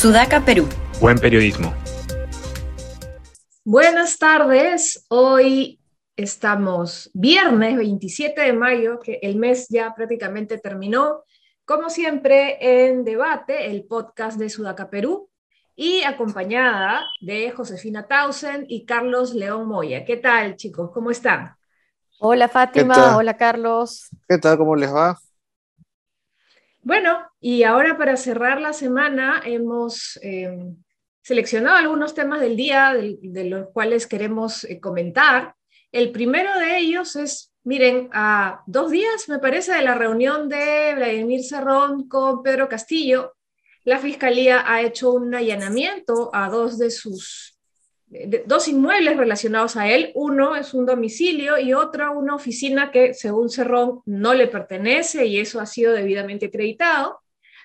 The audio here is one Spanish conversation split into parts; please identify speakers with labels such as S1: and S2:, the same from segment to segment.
S1: Sudaca, Perú.
S2: Buen periodismo.
S3: Buenas tardes. Hoy estamos viernes 27 de mayo, que el mes ya prácticamente terminó. Como siempre, en debate, el podcast de Sudaca Perú y acompañada de Josefina Tausen y Carlos León Moya. ¿Qué tal, chicos? ¿Cómo están?
S4: Hola Fátima, hola Carlos.
S5: ¿Qué tal? ¿Cómo les va?
S3: Bueno, y ahora para cerrar la semana hemos eh, seleccionado algunos temas del día de, los cuales queremos eh, comentar. El primero de ellos es, miren, a dos días, me parece, de la reunión de Vladimir Cerrón con Pedro Castillo, la Fiscalía ha hecho un allanamiento a dos de sus dos inmuebles relacionados a él. Uno es un domicilio y otra una oficina que, según Cerrón, no le pertenece y eso ha sido debidamente acreditado.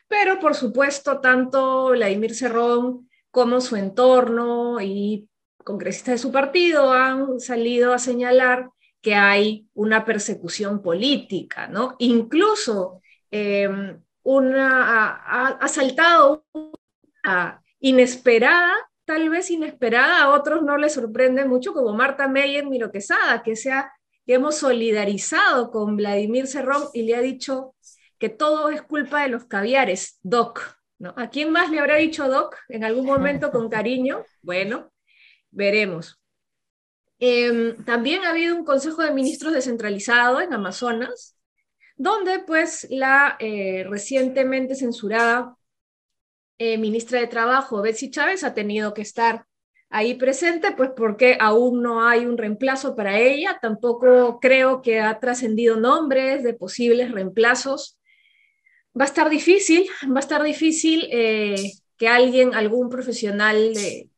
S3: Pero, por supuesto, tanto Vladimir Cerrón como su entorno y congresistas de su partido han salido a señalar que hay una persecución política, ¿no? Incluso em, una, ha, saltado una inesperada tal vez inesperada, a otros no les sorprende mucho, como Marta Meyer Miro Quesada, que se ha, hemos solidarizado con Vladimir Cerrón y le ha dicho que todo es culpa de los caviares, Doc. ¿no? ¿A quién más le habrá dicho Doc en algún momento con cariño? Bueno, veremos. Em, también ha habido un Consejo de Ministros descentralizado en Amazonas, donde pues la eh, recientemente censurada eh, ministra de Trabajo, Betsy Chávez, ha tenido que estar ahí presente, pues porque aún no hay un reemplazo para ella, tampoco creo que ha trascendido nombres de posibles reemplazos. Va a estar difícil, va a estar difícil eh, que alguien, algún profesional de,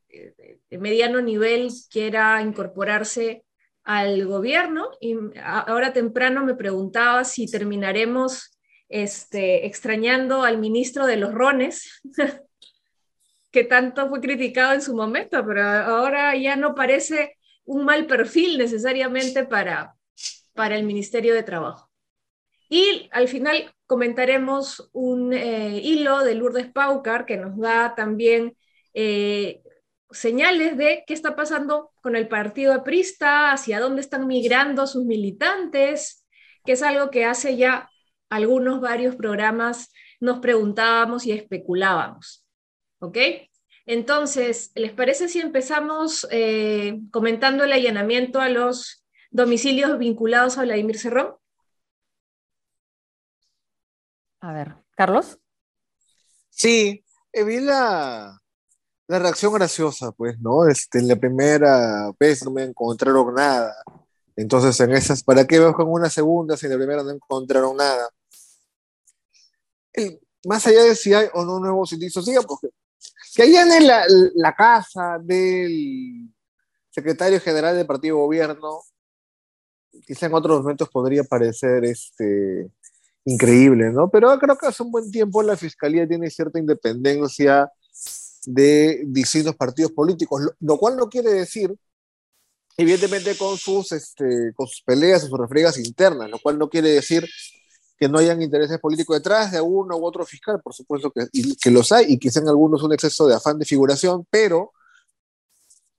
S3: de, mediano nivel quiera incorporarse al gobierno. Y ahora temprano me preguntaba si terminaremos este, extrañando al ministro de los rones, que tanto fue criticado en su momento, pero ahora ya no parece un mal perfil necesariamente para, para el Ministerio de Trabajo. Y al final comentaremos un eh, hilo de Lourdes Paucar que nos da también eh, señales de qué está pasando con el partido aprista, hacia dónde están migrando sus militantes, que es algo que hace ya algunos varios programas nos preguntábamos y especulábamos. ¿Ok? Entonces, ¿les parece si empezamos eh, comentando el allanamiento a los domicilios vinculados a Vladimir Cerrón?
S4: A ver, Carlos.
S5: Sí, eh, vi la, la reacción graciosa, pues, ¿no? Este, en la primera vez no me encontraron nada. Entonces, en esas, ¿para qué con una segunda si en la primera no encontraron nada? Más allá de si hay o no nuevos indicios, diga, porque que allá la, la casa del secretario general del partido gobierno, quizá en otros momentos podría parecer este, increíble, ¿no? Pero creo que hace un buen tiempo la fiscalía tiene cierta independencia de distintos partidos políticos, lo, cual no quiere decir, evidentemente, con sus, este, con sus peleas sus refriegas internas, lo cual no quiere decir que no hayan intereses políticos detrás de uno u otro fiscal, por supuesto que, que los hay, y quizá en algunos un exceso de afán de figuración, pero,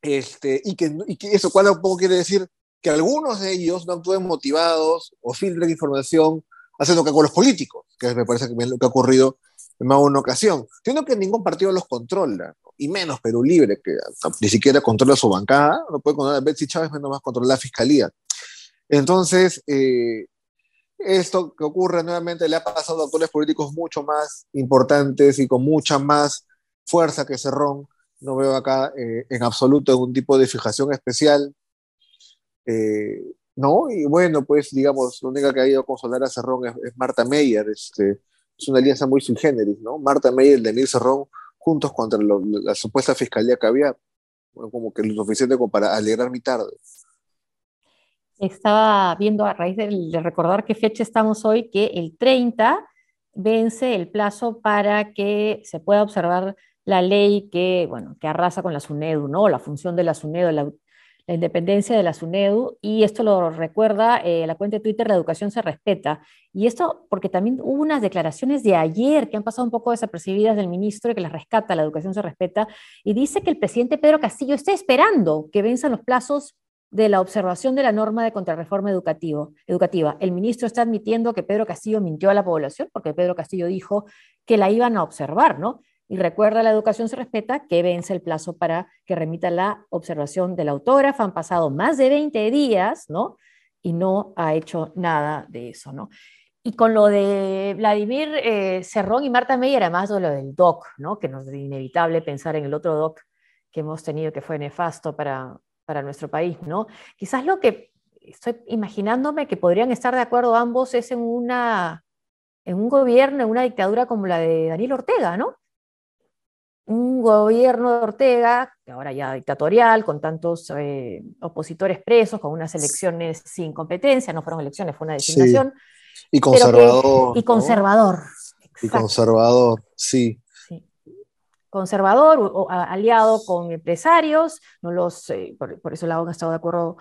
S5: este, y, que, y que eso, ¿cuál un poco quiere decir? Que algunos de ellos no actúen motivados o filtren información haciendo que con los políticos, que me parece que es lo que ha ocurrido en más una ocasión, siendo que ningún partido los controla, y menos Perú Libre, que ni siquiera controla su bancada, no puede controlar a Betsy Chávez, menos más controlar la fiscalía. Entonces, eh, esto que ocurre nuevamente le ha pasado a actores políticos mucho más importantes y con mucha más fuerza que Cerrón. No veo acá eh, en absoluto ningún tipo de fijación especial. Eh, ¿No? Y bueno, pues digamos, la única que ha ido a consolar a Cerrón es, Marta Meyer. Este, es una alianza muy sui generis, ¿no? Marta Meyer y Denise Cerrón juntos contra la supuesta fiscalía que había, como que lo suficiente como para alegrar mi tarde.
S4: Estaba viendo a raíz de, recordar qué fecha estamos hoy, que el 30 vence el plazo para que se pueda observar la ley que, bueno, que arrasa con la SUNEDU, ¿no? La función de la SUNEDU, la, la independencia de la SUNEDU, y esto lo recuerda eh, la cuenta de Twitter La Educación se respeta. Y esto porque también hubo unas declaraciones de ayer que han pasado un poco desapercibidas del ministro y que las rescata, la educación se respeta, y dice que el presidente Pedro Castillo está esperando que venzan los plazos de la observación de la norma de contrarreforma educativo, educativa. El ministro está admitiendo que Pedro Castillo mintió a la población porque Pedro Castillo dijo que la iban a observar, ¿no? Y recuerda, la educación se respeta que vence el plazo para que remita la observación del autógrafo. Han pasado más de 20 días, ¿no? Y no ha hecho nada de eso, ¿no? Y con lo de Vladimir eh, Cerrón y Marta Meyer, además de lo del DOC, ¿no? Que nos es inevitable pensar en el otro DOC que hemos tenido que fue nefasto para, para nuestro país, ¿no? Quizás lo que estoy imaginándome que podrían estar de acuerdo ambos es en una en un gobierno, en una dictadura como la de Daniel Ortega, ¿no? un gobierno de Ortega, ahora ya dictatorial, con tantos eh, opositores presos, con unas elecciones sin competencia, no fueron elecciones, fue una designación.
S5: Y conservador.
S4: y conservador.
S5: Y conservador, sí.
S4: Conservador, o, aliado con empresarios, no los, eh, por, por, eso la ONU ha estado de acuerdo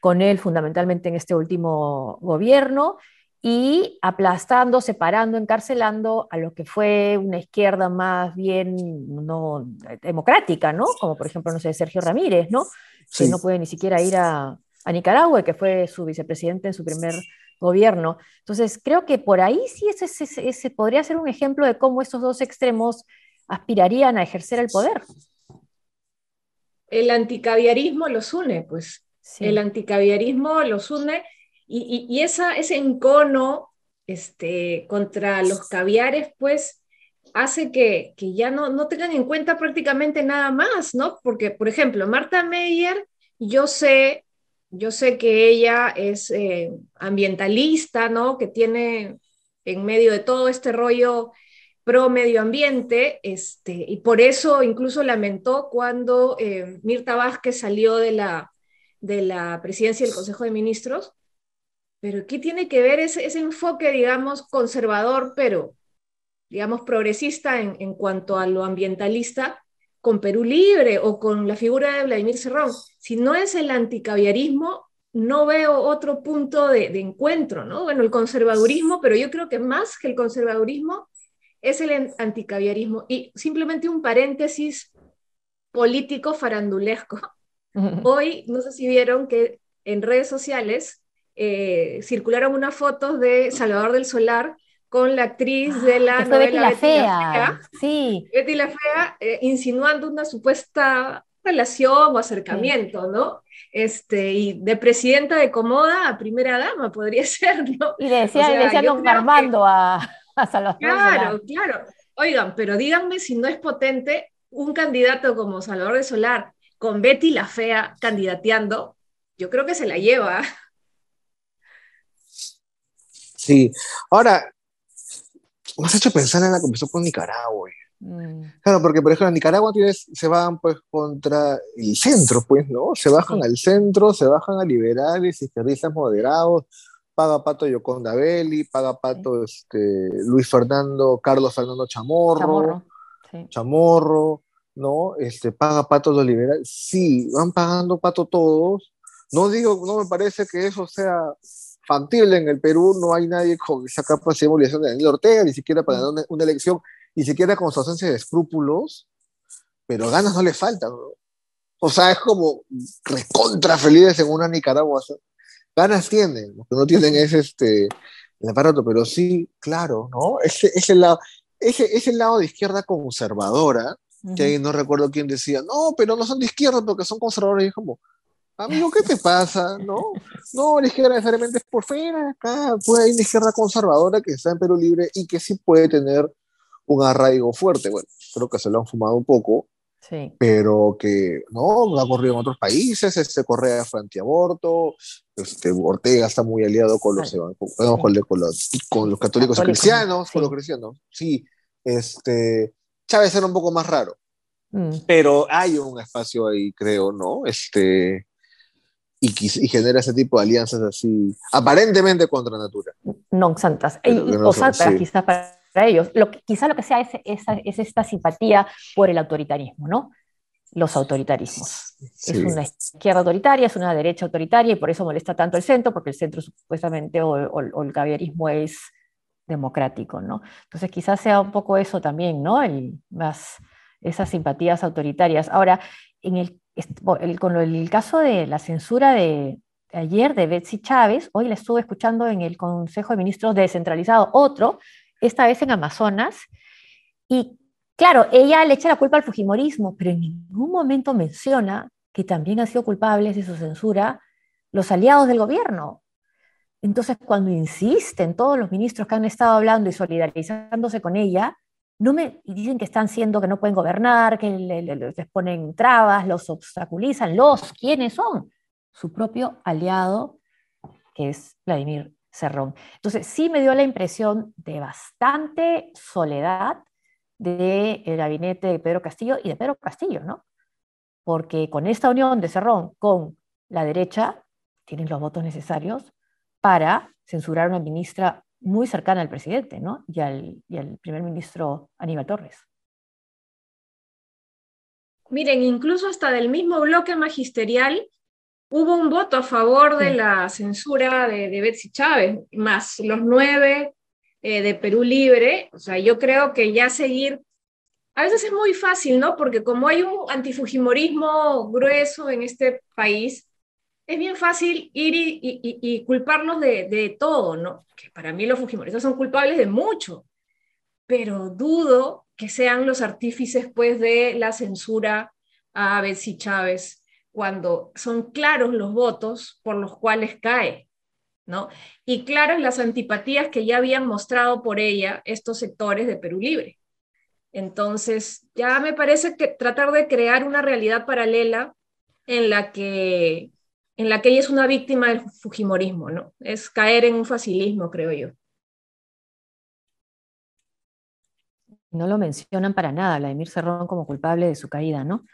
S4: con él fundamentalmente en este último gobierno, y aplastando, separando, encarcelando a lo que fue una izquierda más bien no democrática, ¿no? Como por ejemplo, no sé, Sergio Ramírez, ¿no? Que no puede ni siquiera ir a, a, Nicaragua, que fue su vicepresidente en su primer gobierno. Entonces, creo que por ahí sí ese, ese, ese podría ser un ejemplo de cómo estos dos extremos aspirarían a ejercer el poder.
S3: El anticaviarismo los une, pues. Sí. El anticaviarismo los une y, esa, ese encono este, contra los caviares, pues, hace que, que ya no, no, tengan en cuenta prácticamente nada más, ¿no? Porque, por ejemplo, Marta Meyer, yo sé, yo sé que ella es eh, ambientalista, ¿no? Que tiene en medio de todo este rollo pro medio ambiente, este, y por eso incluso lamentó cuando eh, Mirta Vázquez salió de la, de la presidencia del Consejo de Ministros, pero ¿qué tiene que ver ese, ese enfoque, digamos, conservador, pero, digamos, progresista en, en, cuanto a lo ambientalista con Perú Libre o con la figura de Vladimir Cerrón? Si no es el anticaviarismo, no veo otro punto de, de encuentro, ¿no? Bueno, el conservadurismo, pero yo creo que más que el conservadurismo es el anticaviarismo. Y simplemente un paréntesis político farandulesco. Hoy, no sé si vieron que en redes sociales eh, circularon unas fotos de Salvador del Solar con la actriz de la
S4: ah,
S3: novela
S4: Betty la Betty Fea. La Fea
S3: sí. Betty la Fea, eh, insinuando una supuesta relación o acercamiento, ¿no? Este, y de presidenta de Comoda a primera dama podría ser, ¿no?
S4: Y decía, o sea, decía don Armando que... a,
S3: Claro, claro. Oigan, pero díganme si no es potente un candidato como Salvador de Solar con Betty la Fea candidateando, yo creo que se la lleva.
S5: Sí, ahora, me has hecho pensar en la empezó con Nicaragua. Mm. Claro, porque por ejemplo en Nicaragua tienes, se van pues contra el centro, pues, ¿no? Se bajan sí. al centro, se bajan a liberales, izquierdistas moderados, paga pato Yoconda Belli, paga pato sí. este, Luis Fernando, Carlos Fernando Chamorro,
S4: Chamorro, sí.
S5: Chamorro, ¿no? Este, paga pato los liberales. Sí, van pagando pato todos. No digo, no me parece que eso sea factible en el Perú, no hay nadie con esa capacidad de movilización de Daniel Ortega, ni siquiera para ganar una, una, elección, ni siquiera con su ausencia de escrúpulos, pero ganas no le faltan. ¿no? O sea, es como recontra felices en una Nicaragua. O sea, ganas tienen, lo que no tienen es este, el aparato, pero sí, claro, ¿no? Ese, ese, lado, ese, ese lado de izquierda conservadora, uh -huh. que ahí no recuerdo quién decía, no, pero no son de izquierda porque son conservadores, y es como, Amigo, ¿qué te pasa? No, no, la izquierda necesariamente es por fuera, acá puede haber una izquierda conservadora que está en Perú Libre y que sí puede tener un arraigo fuerte. Bueno, creo que se lo han fumado un poco,
S4: sí.
S5: pero que no, ha corrido en otros países, este Correa fue antiaborto, este, Ortega está muy aliado con los, sí. con, con, con, los, con los católicos y cristianos, sí. con los cristianos. Sí, este, Chávez era un poco más raro. Mm. Pero hay un espacio ahí, creo, ¿no? Este, y, y, genera ese tipo de alianzas así, aparentemente contra natura.
S4: No santas, y, no o santas sí. quizás para ellos. Lo que, quizá lo que sea es, es, es, esta simpatía por el autoritarismo, ¿no? los autoritarismos. Es una izquierda autoritaria, es una derecha autoritaria y por eso molesta tanto el centro, porque el centro supuestamente o, el caviarismo es democrático, ¿no? Entonces quizás sea un poco eso también, ¿no? El, más, esas simpatías autoritarias. Ahora, en el, con el caso de la censura de, ayer de Betsy Chávez, hoy la estuve escuchando en el Consejo de Ministros descentralizado, otro, esta vez en Amazonas, y Claro, ella le echa la culpa al Fujimorismo, pero en ningún momento menciona que también han sido culpables de su censura los aliados del gobierno. Entonces, cuando insisten todos los ministros que han estado hablando y solidarizándose con ella, no me dicen que están siendo que no pueden gobernar, que les ponen trabas, los obstaculizan. Los, ¿quiénes son? Su propio aliado, que es Vladimir Cerrón. Entonces, sí me dio la impresión de bastante soledad del gabinete de Pedro Castillo y de Pedro Castillo, ¿no? Porque con esta unión de Cerrón con la derecha, tienen los votos necesarios para censurar a una ministra muy cercana al presidente, ¿no? Y al, y al primer ministro Aníbal Torres.
S3: Miren, incluso hasta del mismo bloque magisterial hubo un voto a favor de la censura de, de Betsy Chávez, más los nueve eh, de Perú Libre, o sea, yo creo que ya seguir, a veces es muy fácil, ¿no? Porque como hay un antifujimorismo grueso en este país, es bien fácil ir y, culparnos de, de, todo, ¿no? Que para mí los fujimoristas son culpables de mucho, pero dudo que sean los artífices, pues, de la censura a Betsy Chávez, cuando son claros los votos por los cuales cae. Y claras las antipatías que ya habían mostrado por ella estos sectores de Perú Libre. Entonces, ya me parece que tratar de crear una realidad paralela en la que, en la que ella es una víctima del Fujimorismo, ¿no? Es caer en un facilismo, creo yo.
S4: No lo mencionan para nada, Vladimir Cerrón como culpable de su caída, ¿no?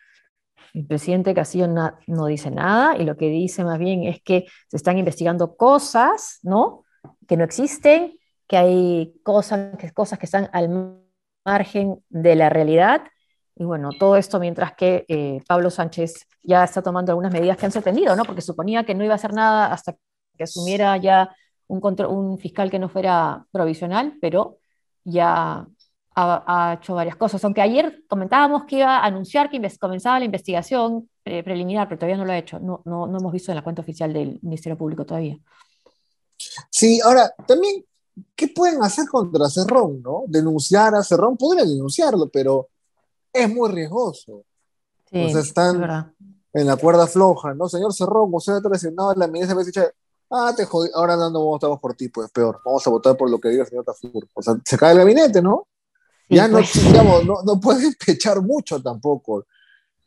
S4: El presidente Castillo no, dice nada y lo que dice más bien es que se están investigando cosas, ¿no? Que no existen, que hay cosas que, cosas que están al margen de la realidad. Y bueno, todo esto mientras que eh, Pablo Sánchez ya está tomando algunas medidas que han sorprendido, ¿no? Porque suponía que no iba a hacer nada hasta que asumiera ya un, un fiscal que no fuera provisional, pero ya ha, hecho varias cosas, aunque ayer comentábamos que iba a anunciar que comenzaba la investigación preliminar, pero todavía no lo ha hecho, no, no, no hemos visto en la cuenta oficial del Ministerio Público todavía.
S5: Sí, ahora, también, ¿qué pueden hacer contra Cerrón, no? Denunciar a Cerrón, podrían denunciarlo, pero es muy riesgoso. Sí, o sea, están en la cuerda floja, ¿no? Señor Cerrón, usted ha traicionado la ministra dicho, ah, te jodí, ahora no, no votamos por ti, pues peor, vamos a votar por lo que diga el señor Tafur. O sea, se cae el gabinete, ¿no? Ya no, pues. digamos, no, no pueden pechar mucho tampoco.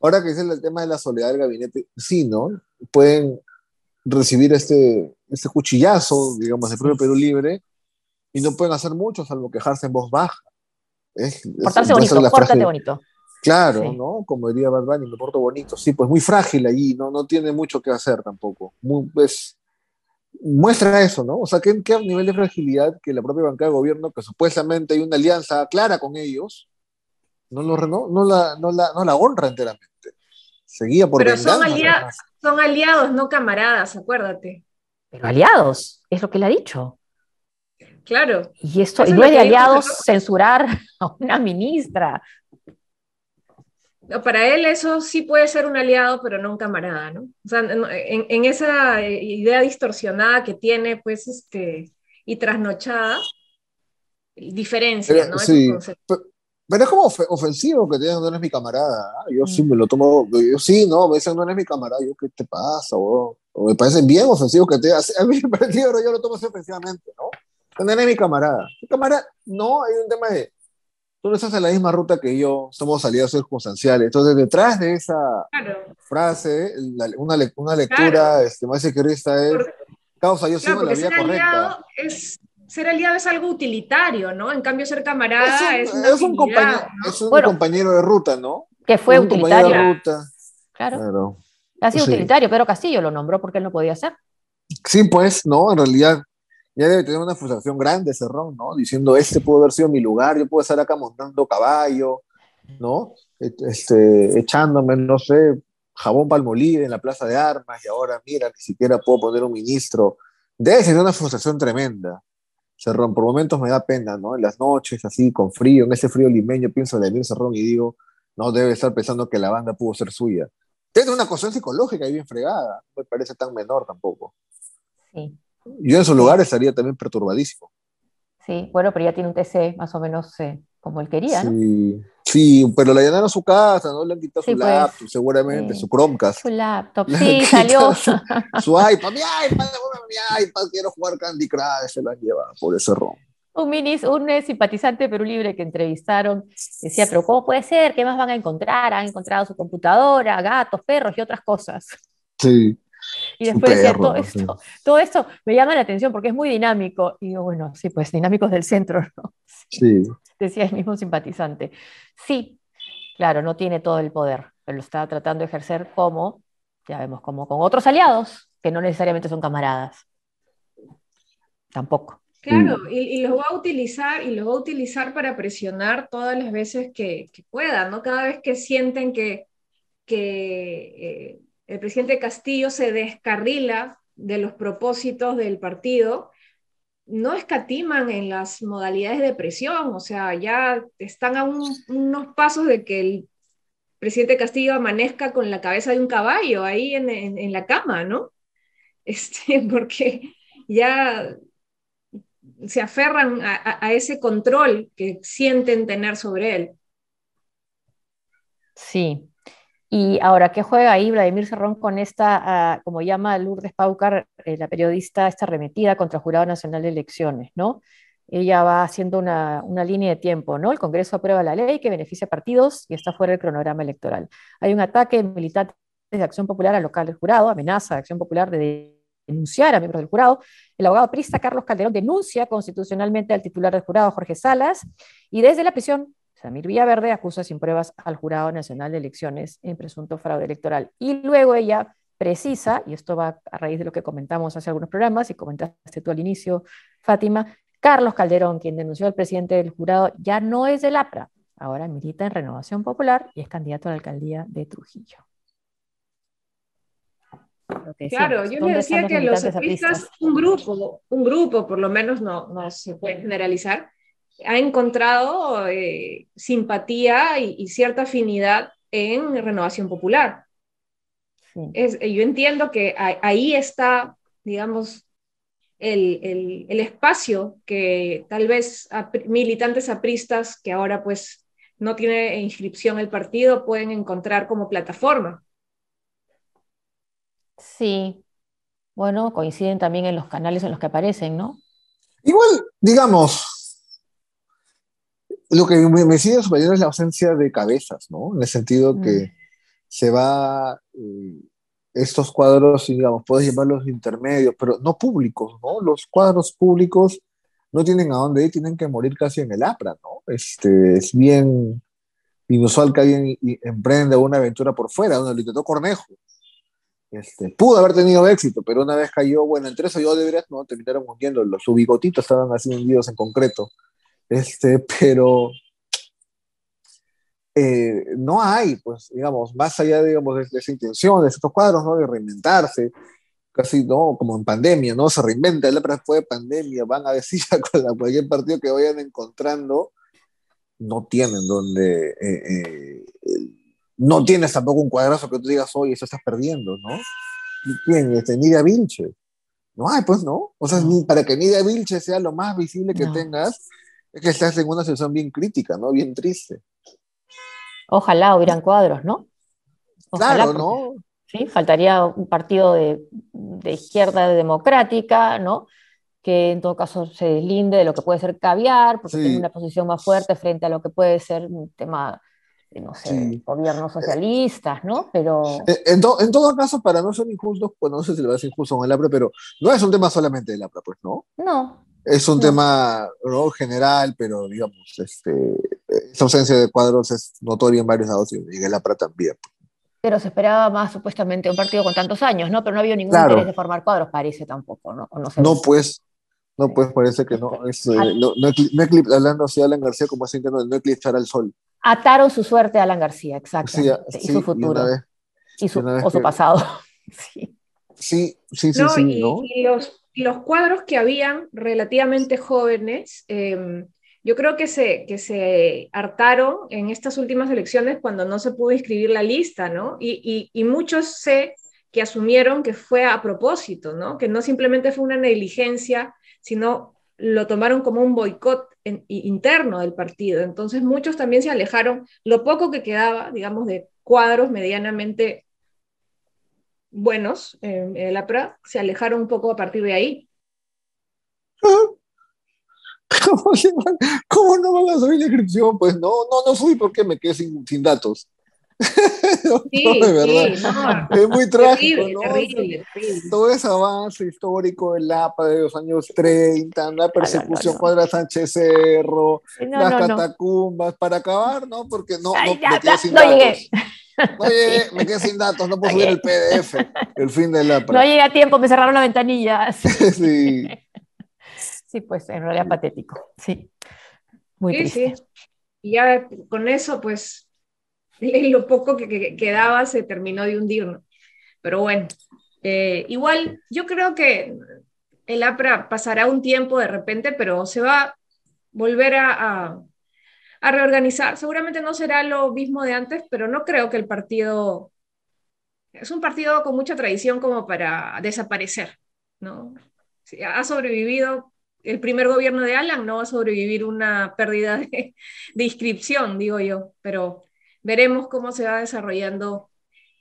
S5: Ahora que dice el tema de la soledad del gabinete, sí, ¿no? Pueden recibir este, este cuchillazo, digamos, del propio Perú Libre, y no pueden hacer mucho salvo quejarse en voz baja.
S4: Portarse bonito, pórtate bonito.
S5: Claro, ¿no? Como diría Bad Bunny, me porto bonito. Sí, pues muy frágil allí, no, no tiene mucho que hacer tampoco. Muy, pues, muestra eso, ¿no? O sea, ¿qué, qué nivel de fragilidad que la propia banca de gobierno, que supuestamente hay una alianza clara con ellos, no, lo, no, no, la, no, la, no la honra enteramente. Seguía por
S3: Pero son, aliados, son aliados, no camaradas, acuérdate.
S4: Pero aliados, es lo que él ha dicho.
S3: Claro.
S4: Y esto, y no es de aliados censurar a una ministra
S3: para él eso sí puede ser un aliado, pero no un camarada, ¿no? O sea, en, esa idea distorsionada que tiene, pues, este, y trasnochada, diferencia, ¿no?
S5: Sí, pero, es como ofensivo que te digan, no eres mi camarada. ¿ah? Yo sí mm. me lo tomo, yo sí, no, me dicen, no eres mi camarada. Yo, ¿qué te pasa? O, me parece bien ofensivo que te A mí me parece, yo lo tomo así ofensivamente, ¿no? No eres mi camarada. Mi camarada, no, hay un tema de tú no estás en la misma ruta que yo, somos aliados circunstanciales. Entonces, detrás de esa frase, una, una, lectura este, más securista es, causa, yo sigo la vía correcta.
S3: Es, ser aliado es algo utilitario, ¿no? En cambio, ser camarada es, un, es,
S5: un, compañero, es un compañero de ruta, ¿no?
S4: Que fue utilitario. De ruta. Claro. Ha sido utilitario, pero Castillo lo nombró porque él no podía ser.
S5: Sí, pues, no, en realidad ya debe tener una frustración grande Cerrón, ¿no? Diciendo, este pudo haber sido mi lugar, yo puedo estar acá montando caballo, ¿no? Este, echándome, no sé, jabón palmolive en la plaza de armas y ahora, mira, ni siquiera puedo poner un ministro. Debe ser una frustración tremenda. Cerrón, por momentos me da pena, ¿no? En las noches, así, con frío, en ese frío limeño, pienso en Emil Cerrón y digo, no debe estar pensando que la banda pudo ser suya. Tiene una cuestión psicológica y bien fregada, no me parece tan menor tampoco. Sí. Yo en su lugar estaría también perturbadísimo.
S4: Sí, bueno, pero ya tiene un TC más o menos eh, como él quería, ¿no?
S5: Sí, sí, pero le llenaron su casa, ¿no? Le han quitado su pues, laptop, seguramente, su Chromecast.
S4: Su laptop, sí, salió.
S5: Su, iPad, mi iPad, mi iPad, quiero jugar Candy Crush, se la lleva por ese rom.
S4: Un, minis, un eh, simpatizante Perú Libre que entrevistaron decía, pero ¿cómo puede ser? ¿Qué más van a encontrar? Han encontrado su computadora, gatos, perros y otras cosas.
S5: Sí.
S4: Y después decía, todo esto, todo esto me llama la atención porque es muy dinámico. Y digo, bueno, sí, pues dinámicos del centro, ¿no?
S5: Sí.
S4: Decía el mismo simpatizante. Sí, claro, no tiene todo el poder, pero lo está tratando de ejercer como, ya vemos, como con otros aliados, que no necesariamente son camaradas. Tampoco.
S3: Claro, y, los va a utilizar, y los va a utilizar para presionar todas las veces que, que pueda, ¿no? Cada vez que sienten que, que eh, el presidente Castillo se descarrila de los propósitos del partido, no escatiman en las modalidades de presión, o sea, ya están a unos pasos de que el presidente Castillo amanezca con la cabeza de un caballo ahí en, la cama, ¿no? Este, porque ya se aferran a, ese control que sienten tener sobre él.
S4: Sí, y ahora, ¿qué juega ahí Vladimir Cerrón con esta, ah, como llama Lourdes Paucar, eh, la periodista, esta arremetida contra el Jurado Nacional de Elecciones, ¿no? Ella va haciendo una, línea de tiempo, ¿no? El Congreso aprueba la ley que beneficia a partidos y está fuera del cronograma electoral. Hay un ataque militar de Acción Popular al local del jurado, amenaza de Acción Popular de denunciar a miembros del jurado. El abogado prista Carlos Calderón denuncia constitucionalmente al titular del jurado, Jorge Salas, y desde la prisión Samir Villaverde acusa sin pruebas al Jurado Nacional de Elecciones en presunto fraude electoral. Y luego ella precisa, y esto va a raíz de lo que comentamos hace algunos programas y comentaste tú al inicio, Fátima, Carlos Calderón, quien denunció al presidente del jurado, ya no es del APRA, ahora milita en Renovación Popular y es candidato a la alcaldía de Trujillo.
S3: Claro, yo le decía que los apristas, un grupo, un grupo, por lo menos no, no se puede generalizar, ha encontrado eh, simpatía y, cierta afinidad en Renovación Popular. Eh, yo entiendo que ahí está, digamos, el, espacio que tal vez militantes apristas que ahora pues no tiene inscripción el partido pueden encontrar como plataforma.
S4: Sí, bueno, coinciden también en los canales en los que aparecen, ¿no?
S5: Igual, digamos, lo que me, sigue superior es la ausencia de cabezas, ¿no? En el sentido que mm. se va eh, estos cuadros, digamos, puedes llamarlos intermedios, pero no públicos, ¿no? Los cuadros públicos no tienen a dónde ir, tienen que morir casi en el APRA, ¿no? Este, es bien inusual que alguien emprenda una aventura por fuera, donde lo intentó Cornejo. Este, pudo haber tenido éxito, pero una vez cayó, bueno, entre eso yo debería, no, terminaron hundiendo, los, su bigotitos estaban así hundidos en concreto. Este, pero eh, no hay, pues, digamos, más allá, digamos, de, esa intención, de estos cuadros, ¿no? De reinventarse, casi, ¿no? Como en pandemia, ¿no? Se reinventa, el después de pandemia, van a decir a cualquier partido que vayan encontrando, no tienen donde, eh, eh, no tienes tampoco un cuadrazo que tú digas, oye, eso estás perdiendo, ¿no? ¿Quién? Este, Nidia Vilche. No hay, pues, ¿no? O sea, para que Nidia Vilche sea lo más visible que tengas, es que estás en una situación bien crítica, ¿no? Bien triste.
S4: Ojalá hubieran cuadros, ¿no?
S5: claro, ¿no?
S4: Sí, faltaría un partido de, izquierda democrática, ¿no? Que en todo caso se deslinde de lo que puede ser caviar, porque tiene una posición más fuerte frente a lo que puede ser un tema no sé, gobiernos socialistas, ¿no? Pero...
S5: Eh, en, en, todo caso, para no ser injustos, pues no sé si le va a ser injusto con el APRA, pero no es un tema solamente del APRA, pues, ¿no?
S4: No,
S5: es un tema ¿no? general, pero digamos, este, esa ausencia de cuadros es notoria en varios lados y en APRA también.
S4: Pero se esperaba más supuestamente un partido con tantos años, ¿no? Pero no había ningún interés de formar cuadros, parece tampoco, ¿no?
S5: No, pues, no, pues parece que no. Es, eh, no, no, hablando así Alan García como así que no, no eclipsar al sol.
S4: Ataron su suerte a Alan García, exacto. y su futuro. Y, su, o su pasado.
S5: sí. Sí, sí, sí, sí.
S3: Y, los, los, cuadros que habían relativamente jóvenes, em, yo creo que se, que se hartaron en estas últimas elecciones cuando no se pudo inscribir la lista, ¿no? Y, y, muchos sé que asumieron que fue a propósito, ¿no? Que no simplemente fue una negligencia, sino lo tomaron como un boicot interno del partido. Entonces muchos también se alejaron, lo poco que quedaba, digamos, de cuadros medianamente buenos en el APRA, se alejaron un poco a partir de ahí.
S5: ¿Cómo, no van a subir la inscripción? Pues no, no, no fui porque me quedé sin, sin datos.
S3: Sí, verdad.
S5: es muy trágico, ¿no? Todo ese avance histórico del APA de los años 30, la persecución contra Sánchez Cerro, las catacumbas, para acabar, ¿no? Porque no, no me quedé sin datos. No llegué, me quedé sin datos, no puedo subir el PDF, el fin del APA.
S4: No llegué a tiempo, me cerraron la ventanilla. sí. Sí, pues en realidad patético, sí. Muy sí, triste. Sí.
S3: Y ya con eso, pues, lo poco que, quedaba se terminó de hundir. Pero bueno, eh, igual yo creo que el APRA pasará un tiempo de repente, pero se va a volver a, a, reorganizar. Seguramente no será lo mismo de antes, pero no creo que el partido... Es un partido con mucha tradición como para desaparecer, ¿no? ha sobrevivido el primer gobierno de Alan no va a sobrevivir una pérdida de, inscripción, digo yo, pero veremos cómo se va desarrollando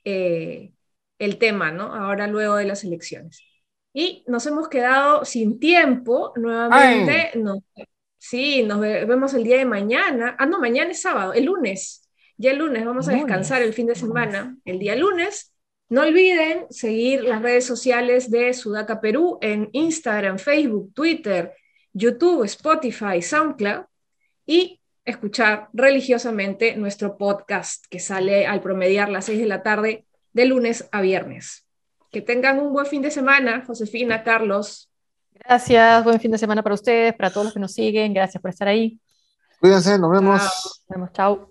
S3: eh, el tema, ¿no? Ahora luego de las elecciones. Y nos hemos quedado sin tiempo nuevamente. Sí, nos vemos el día de mañana. Ah, no, mañana es sábado, el lunes. Ya el lunes vamos a descansar el fin de semana. El día lunes no olviden seguir las redes sociales de Sudaca Perú en Instagram, Facebook, Twitter, YouTube, Spotify, SoundCloud y escuchar religiosamente nuestro podcast que sale al promediar las 6 de la tarde de lunes a viernes. Que tengan un buen fin de semana, Josefina, Carlos.
S4: Gracias, buen fin de semana para ustedes, para todos los que nos siguen. Gracias por estar ahí.
S5: Cuídense, nos vemos.
S4: Nos vemos, chao.